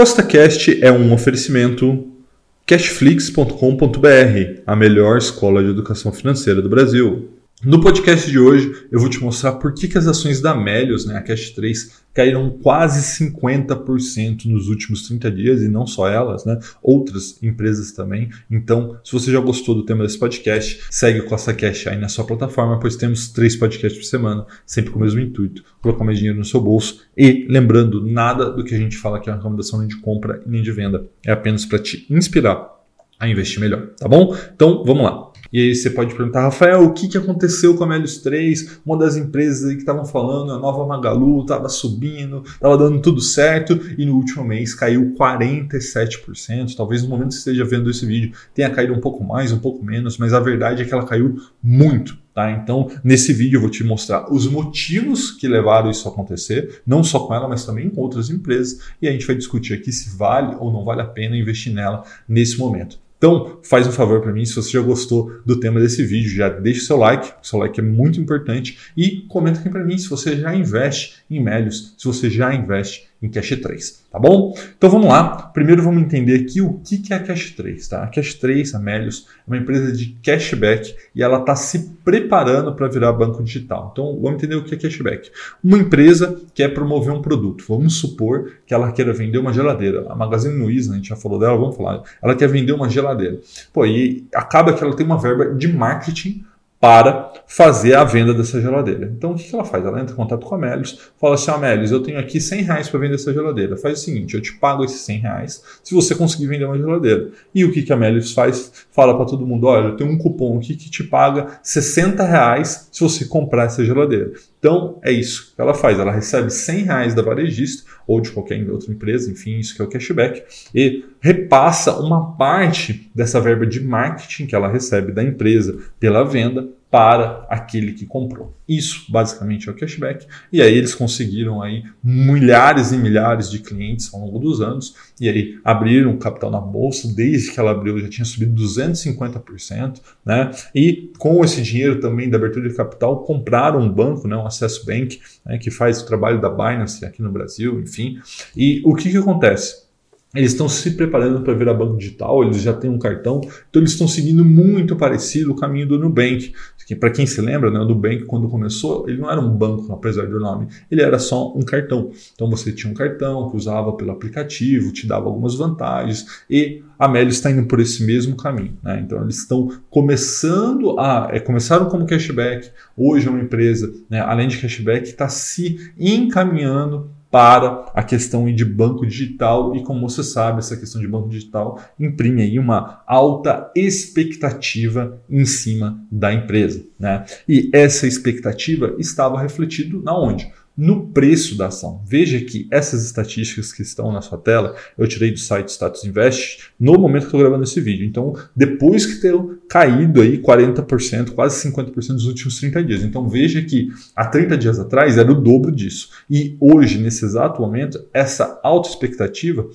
CostaCast é um oferecimento cashflix.com.br, a melhor escola de educação financeira do Brasil. No podcast de hoje, eu vou te mostrar por que, que as ações da Melios, né, a Cash 3, caíram quase 50% nos últimos 30 dias, e não só elas, né, outras empresas também. Então, se você já gostou do tema desse podcast, segue o Costa Cash aí na sua plataforma, pois temos três podcasts por semana, sempre com o mesmo intuito, colocar mais dinheiro no seu bolso. E, lembrando, nada do que a gente fala aqui é uma recomendação nem de compra nem de venda, é apenas para te inspirar a investir melhor, tá bom? Então, vamos lá. E aí você pode perguntar, Rafael, o que, que aconteceu com a Melios 3? Uma das empresas aí que estavam falando, a nova Magalu, estava subindo, estava dando tudo certo e no último mês caiu 47%. Talvez no momento que você esteja vendo esse vídeo tenha caído um pouco mais, um pouco menos, mas a verdade é que ela caiu muito. Tá? Então, nesse vídeo eu vou te mostrar os motivos que levaram isso a acontecer, não só com ela, mas também com outras empresas, e a gente vai discutir aqui se vale ou não vale a pena investir nela nesse momento. Então, faz um favor para mim, se você já gostou do tema desse vídeo, já deixa o seu like, o seu like é muito importante, e comenta aqui para mim se você já investe em Melios, se você já investe em Cash 3, tá bom? Então vamos lá. Primeiro vamos entender aqui o que é a Cash 3, tá? A Cash 3, a Melios, é uma empresa de cashback e ela está se preparando para virar banco digital. Então vamos entender o que é cashback. Uma empresa quer promover um produto. Vamos supor que ela queira vender uma geladeira. A Magazine Luiza, a gente já falou dela, vamos falar. Ela quer vender uma geladeira. Pô, e acaba que ela tem uma verba de marketing para fazer a venda dessa geladeira. Então o que ela faz? Ela entra em contato com a Melios, fala assim, Melios, eu tenho aqui 100 reais para vender essa geladeira. Faz o seguinte, eu te pago esses 100 reais se você conseguir vender uma geladeira. E o que, que a Melios faz? Fala para todo mundo, olha, eu tenho um cupom aqui que te paga 60 reais se você comprar essa geladeira. Então é isso que ela faz, ela recebe 100 reais da varejista ou de qualquer outra empresa, enfim, isso que é o cashback, e repassa uma parte dessa verba de marketing que ela recebe da empresa pela venda para aquele que comprou. Isso basicamente é o cashback. E aí eles conseguiram aí milhares e milhares de clientes ao longo dos anos. E aí abriram capital na bolsa, desde que ela abriu já tinha subido 250%, né? E com esse dinheiro também da abertura de capital compraram um banco, né, um Access Bank, né, que faz o trabalho da Binance aqui no Brasil, enfim. E o que que acontece? Eles estão se preparando para virar banco digital, eles já têm um cartão, então eles estão seguindo muito parecido o caminho do Nubank. Para quem se lembra, né, o Nubank quando começou, ele não era um banco, apesar do nome, ele era só um cartão. Então você tinha um cartão que usava pelo aplicativo, te dava algumas vantagens e a Meli está indo por esse mesmo caminho. Né? Então eles estão começando a. É, começaram como cashback, hoje é uma empresa, né, além de cashback, está se encaminhando para a questão de banco digital e como você sabe, essa questão de banco digital imprime aí uma alta expectativa em cima da empresa, né? E essa expectativa estava refletido na onde? No preço da ação. Veja que essas estatísticas que estão na sua tela, eu tirei do site Status Invest no momento que estou gravando esse vídeo. Então, depois que ter caído aí 40%, quase 50% nos últimos 30 dias. Então, veja que há 30 dias atrás era o dobro disso. E hoje, nesse exato momento, essa alta expectativa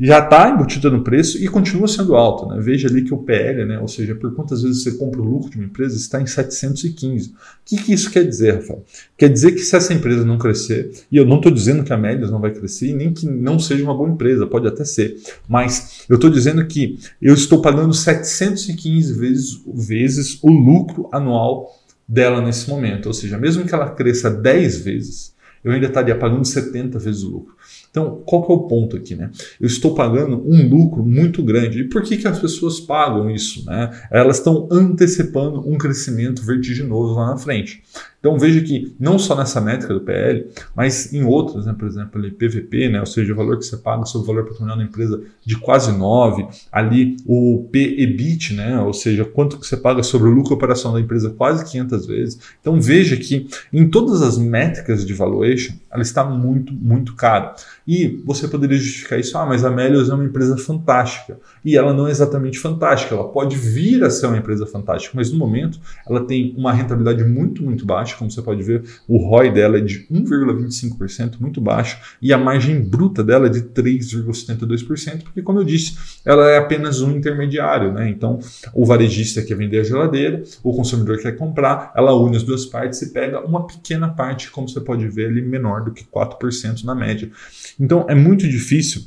já está embutida no preço e continua sendo alta. Né? Veja ali que o PL, né? ou seja, por quantas vezes você compra o lucro de uma empresa, está em 715. O que, que isso quer dizer, Rafael? Quer dizer que se essa empresa não crescer, e eu não estou dizendo que a Médias não vai crescer, nem que não seja uma boa empresa, pode até ser, mas eu estou dizendo que eu estou pagando 715 vezes, vezes o lucro anual dela nesse momento. Ou seja, mesmo que ela cresça 10 vezes, eu ainda estaria pagando 70 vezes o lucro. Então, qual que é o ponto aqui, né? Eu estou pagando um lucro muito grande. E por que, que as pessoas pagam isso, né? Elas estão antecipando um crescimento vertiginoso lá na frente. Então veja que não só nessa métrica do PL, mas em outras, né, por exemplo, ali, PVP, né, ou seja, o valor que você paga sobre o valor patrimonial da empresa de quase 9, ali o PEBIT, né, ou seja, quanto que você paga sobre o lucro operacional da empresa quase 500 vezes. Então veja que em todas as métricas de valuation, ela está muito, muito cara. E você poderia justificar isso, ah, mas a Melios é uma empresa fantástica. E ela não é exatamente fantástica, ela pode vir a ser uma empresa fantástica, mas no momento ela tem uma rentabilidade muito, muito baixa como você pode ver, o ROI dela é de 1,25%, muito baixo, e a margem bruta dela é de 3,72%, porque, como eu disse, ela é apenas um intermediário. Né? Então, o varejista quer vender a geladeira, o consumidor quer comprar, ela une as duas partes e pega uma pequena parte, como você pode ver ali, menor do que 4% na média. Então, é muito difícil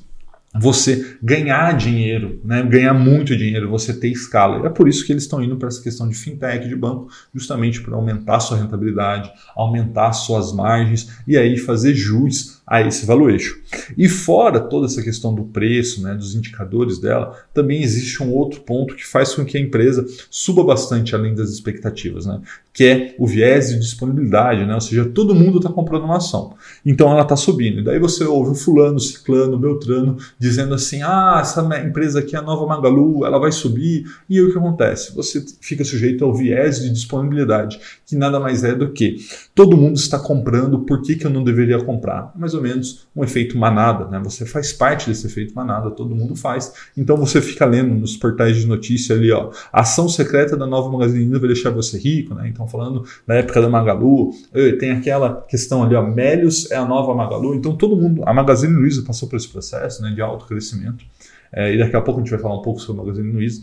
você ganhar dinheiro, né? ganhar muito dinheiro, você ter escala. É por isso que eles estão indo para essa questão de fintech, de banco, justamente para aumentar sua rentabilidade, aumentar suas margens e aí fazer jus a esse valuation. E fora toda essa questão do preço, né, dos indicadores dela, também existe um outro ponto que faz com que a empresa suba bastante além das expectativas, né, que é o viés de disponibilidade, né, ou seja, todo mundo está comprando uma ação, então ela está subindo. E daí você ouve o fulano, ciclano, beltrano dizendo assim, ah, essa empresa aqui, a nova Magalu, ela vai subir. E aí o que acontece? Você fica sujeito ao viés de disponibilidade, que nada mais é do que todo mundo está comprando, por que, que eu não deveria comprar? Mais ou menos um efeito manada, né? Você faz parte desse efeito manada, todo mundo faz. Então você fica lendo nos portais de notícia ali, ó, ação secreta da nova Magazine vai deixar você rico, né? Então falando da época da Magalu, tem aquela questão ali, ó, Melios é a nova Magalu. Então todo mundo, a Magazine Luiza passou por esse processo, né, de alto crescimento. É, e daqui a pouco a gente vai falar um pouco sobre o Magazine Luiza.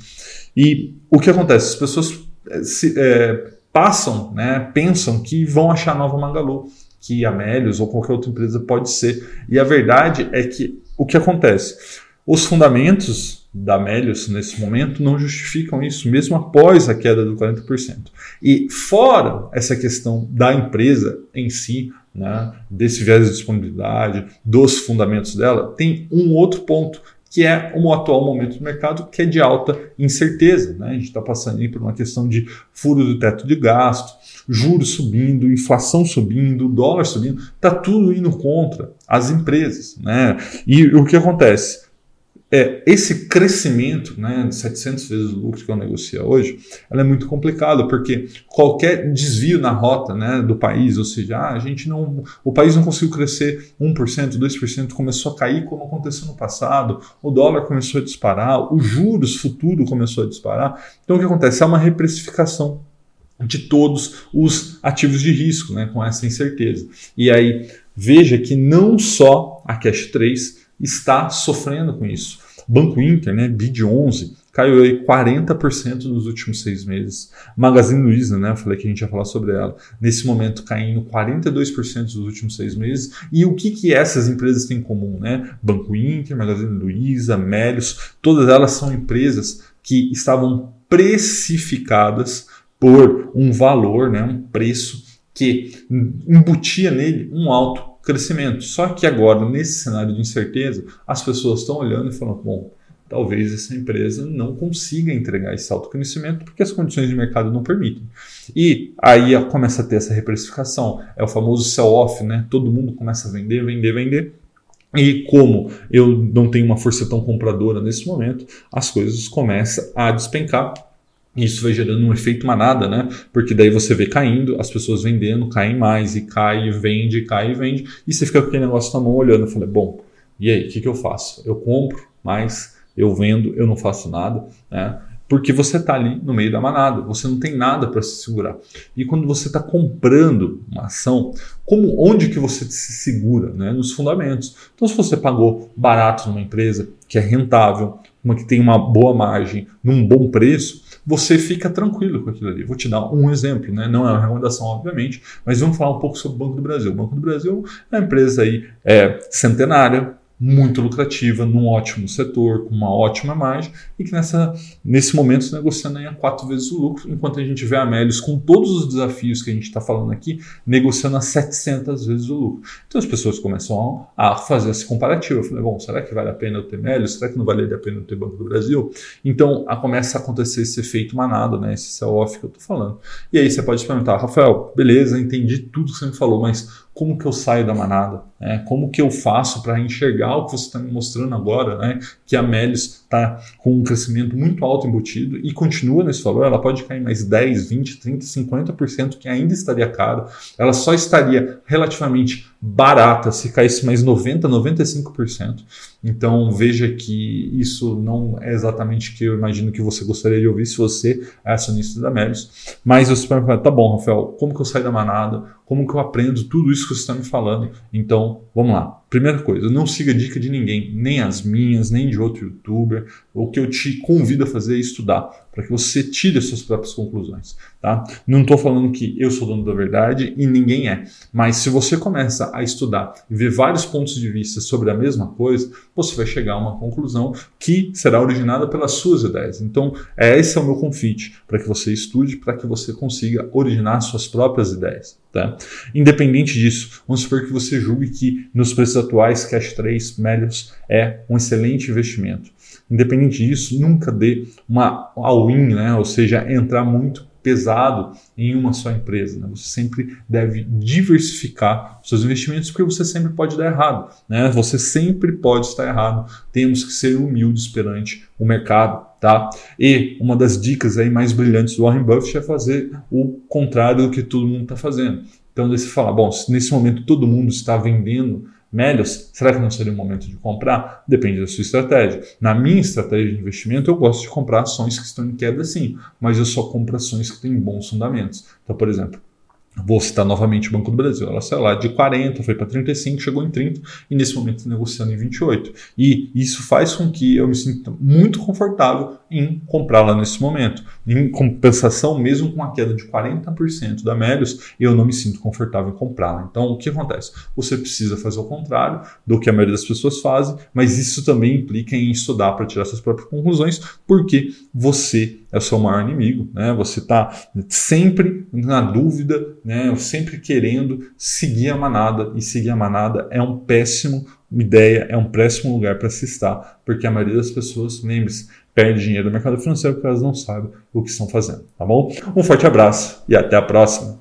E o que acontece? As pessoas é, se, é, passam, né, pensam que vão achar a nova Magalu, que a Melios ou qualquer outra empresa pode ser. E a verdade é que o que acontece? Os fundamentos da Melios nesse momento não justificam isso, mesmo após a queda do 40%. E fora essa questão da empresa em si, né, desse viés de disponibilidade, dos fundamentos dela, tem um outro ponto que é o atual momento do mercado, que é de alta incerteza. Né? A gente está passando por uma questão de furo do teto de gasto, juros subindo, inflação subindo, dólar subindo, está tudo indo contra as empresas. Né? E o que acontece? É, esse crescimento né, de 700 vezes o lucro que eu negocio hoje, ela é muito complicado, porque qualquer desvio na rota né, do país, ou seja, ah, a gente não, o país não conseguiu crescer 1%, 2%, começou a cair como aconteceu no passado, o dólar começou a disparar, os juros futuro começou a disparar. Então o que acontece? É uma reprecificação de todos os ativos de risco, né, com essa incerteza. E aí, veja que não só a Cash 3 está sofrendo com isso. Banco Inter, né, BID 11, caiu aí 40% nos últimos seis meses. Magazine Luiza, né, eu falei que a gente ia falar sobre ela, nesse momento caindo 42% nos últimos seis meses. E o que, que essas empresas têm em comum? Né? Banco Inter, Magazine Luiza, Melios, todas elas são empresas que estavam precificadas por um valor, né, um preço que embutia nele um alto crescimento. Só que agora, nesse cenário de incerteza, as pessoas estão olhando e falando: bom, talvez essa empresa não consiga entregar esse alto crescimento porque as condições de mercado não permitem. E aí começa a ter essa reprecificação, é o famoso sell-off, né? Todo mundo começa a vender, vender, vender. E como eu não tenho uma força tão compradora nesse momento, as coisas começam a despencar isso vai gerando um efeito manada, né? Porque daí você vê caindo, as pessoas vendendo, caem mais, e cai, vende, cai e vende, e você fica com aquele negócio na mão olhando. Eu falei, bom, e aí, o que, que eu faço? Eu compro mais, eu vendo, eu não faço nada, né? Porque você está ali no meio da manada, você não tem nada para se segurar. E quando você está comprando uma ação, como onde que você se segura? Né? Nos fundamentos. Então, se você pagou barato numa empresa que é rentável, uma que tem uma boa margem, num bom preço, você fica tranquilo com aquilo ali. Vou te dar um exemplo, né? não é uma recomendação, obviamente, mas vamos falar um pouco sobre o Banco do Brasil. O Banco do Brasil é uma empresa aí, é, centenária, muito lucrativa, num ótimo setor, com uma ótima margem, e que nessa, nesse momento se negociando a quatro vezes o lucro, enquanto a gente vê a Melios com todos os desafios que a gente está falando aqui, negociando a 700 vezes o lucro. Então as pessoas começam a fazer esse comparativo. Eu falei, bom, será que vale a pena eu ter Melios? Será que não vale a pena eu ter Banco do Brasil? Então a, começa a acontecer esse efeito manada, né? esse sell-off que eu estou falando. E aí você pode perguntar, Rafael, beleza, entendi tudo que você me falou, mas como que eu saio da manada? Né? Como que eu faço para enxergar o que você está me mostrando agora, né? que a Melis está com um crescimento muito alto embutido e continua nesse valor, ela pode cair mais 10, 20, 30, 50%, que ainda estaria caro, ela só estaria relativamente barata se caísse mais 90, 95%. Então veja que isso não é exatamente o que eu imagino que você gostaria de ouvir se você é acionista da Melis. Mas você vai falar, tá bom, Rafael, como que eu saio da manada? Como que eu aprendo tudo isso que você está me falando? Então, vamos lá. Primeira coisa, não siga dica de ninguém, nem as minhas, nem de outro youtuber. O que eu te convido a fazer é estudar, para que você tire as suas próprias conclusões. Tá? Não estou falando que eu sou dono da verdade e ninguém é, mas se você começa a estudar e ver vários pontos de vista sobre a mesma coisa, você vai chegar a uma conclusão que será originada pelas suas ideias. Então, esse é o meu convite para que você estude, para que você consiga originar suas próprias ideias. Tá? Independente disso, vamos supor que você julgue que nos preços atuais Cash 3 Melios é um excelente investimento. Independente disso, nunca dê uma all-in, né? ou seja, entrar muito pesado em uma só empresa. Né? Você sempre deve diversificar seus investimentos porque você sempre pode dar errado. Né? Você sempre pode estar errado. Temos que ser humildes perante o mercado. Tá? E uma das dicas aí mais brilhantes do Warren Buffett é fazer o contrário do que todo mundo está fazendo. Então, você fala, bom, se nesse momento todo mundo está vendendo Melios, será que não seria o momento de comprar? Depende da sua estratégia. Na minha estratégia de investimento, eu gosto de comprar ações que estão em queda sim, mas eu só compro ações que têm bons fundamentos. Então, por exemplo, Vou citar novamente o Banco do Brasil. Ela saiu lá de 40, foi para 35, chegou em 30 e nesse momento negociando em 28. E isso faz com que eu me sinta muito confortável em comprá-la nesse momento. Em compensação, mesmo com a queda de 40% da Melios, eu não me sinto confortável em comprá-la. Então, o que acontece? Você precisa fazer o contrário do que a maioria das pessoas fazem, mas isso também implica em estudar para tirar suas próprias conclusões, porque você é o seu maior inimigo, né? Você está sempre na dúvida, né? Sempre querendo seguir a manada e seguir a manada é um péssimo ideia, é um péssimo lugar para se estar, porque a maioria das pessoas, lembre-se, perde dinheiro no mercado financeiro porque elas não sabem o que estão fazendo, tá bom? Um forte abraço e até a próxima.